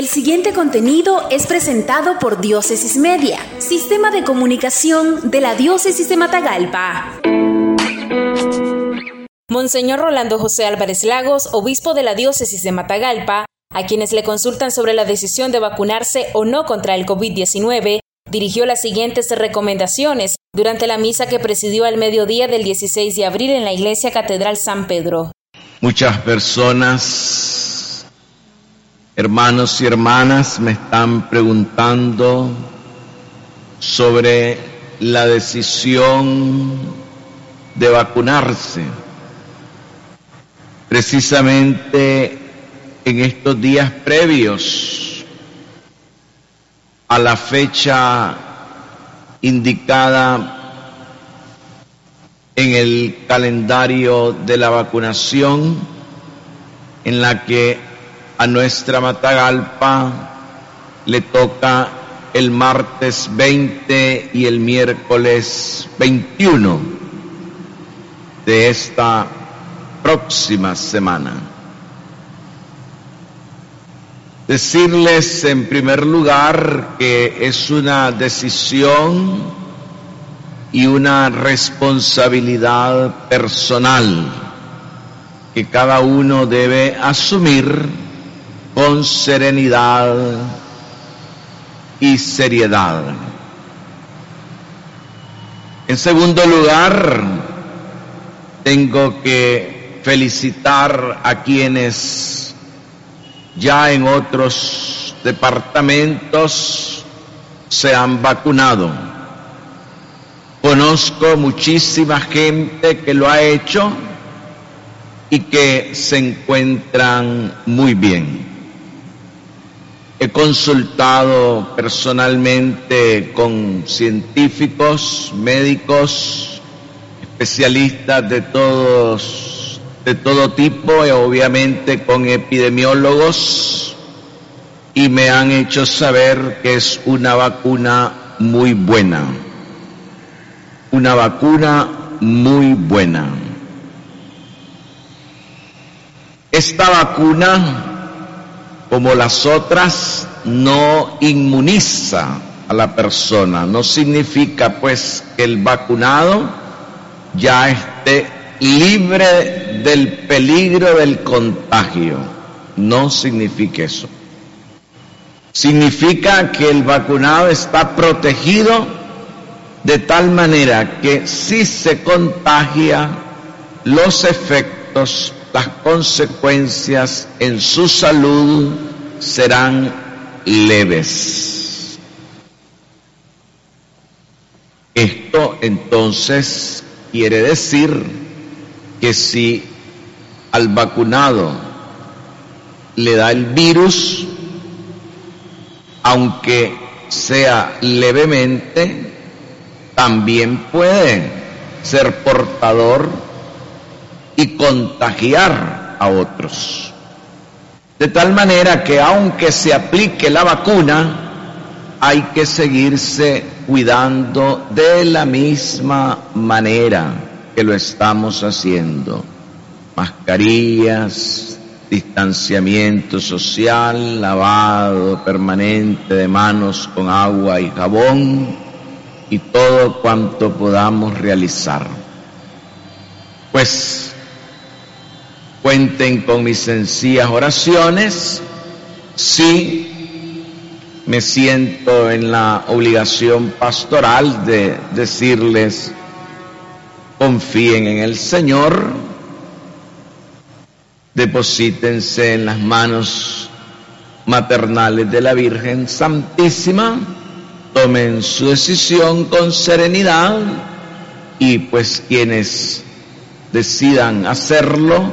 El siguiente contenido es presentado por Diócesis Media, Sistema de Comunicación de la Diócesis de Matagalpa. Monseñor Rolando José Álvarez Lagos, obispo de la Diócesis de Matagalpa, a quienes le consultan sobre la decisión de vacunarse o no contra el COVID-19, dirigió las siguientes recomendaciones durante la misa que presidió al mediodía del 16 de abril en la Iglesia Catedral San Pedro. Muchas personas, hermanos y hermanas, me están preguntando sobre la decisión de vacunarse. Precisamente en estos días previos a la fecha indicada en el calendario de la vacunación en la que a nuestra Matagalpa le toca el martes 20 y el miércoles 21 de esta próxima semana. Decirles en primer lugar que es una decisión y una responsabilidad personal que cada uno debe asumir con serenidad y seriedad. En segundo lugar, tengo que felicitar a quienes ya en otros departamentos se han vacunado Conozco muchísima gente que lo ha hecho y que se encuentran muy bien. He consultado personalmente con científicos, médicos, especialistas de todos de todo tipo y obviamente con epidemiólogos y me han hecho saber que es una vacuna muy buena una vacuna muy buena. Esta vacuna, como las otras, no inmuniza a la persona. No significa pues que el vacunado ya esté libre del peligro del contagio. No significa eso. Significa que el vacunado está protegido de tal manera que si se contagia, los efectos, las consecuencias en su salud serán leves. Esto entonces quiere decir que si al vacunado le da el virus, aunque sea levemente, también puede ser portador y contagiar a otros. De tal manera que aunque se aplique la vacuna, hay que seguirse cuidando de la misma manera que lo estamos haciendo. Mascarillas, distanciamiento social, lavado permanente de manos con agua y jabón, y todo cuanto podamos realizar. Pues cuenten con mis sencillas oraciones. Si me siento en la obligación pastoral de decirles confíen en el Señor, deposítense en las manos maternales de la Virgen Santísima, tomen su decisión con serenidad y pues quienes decidan hacerlo,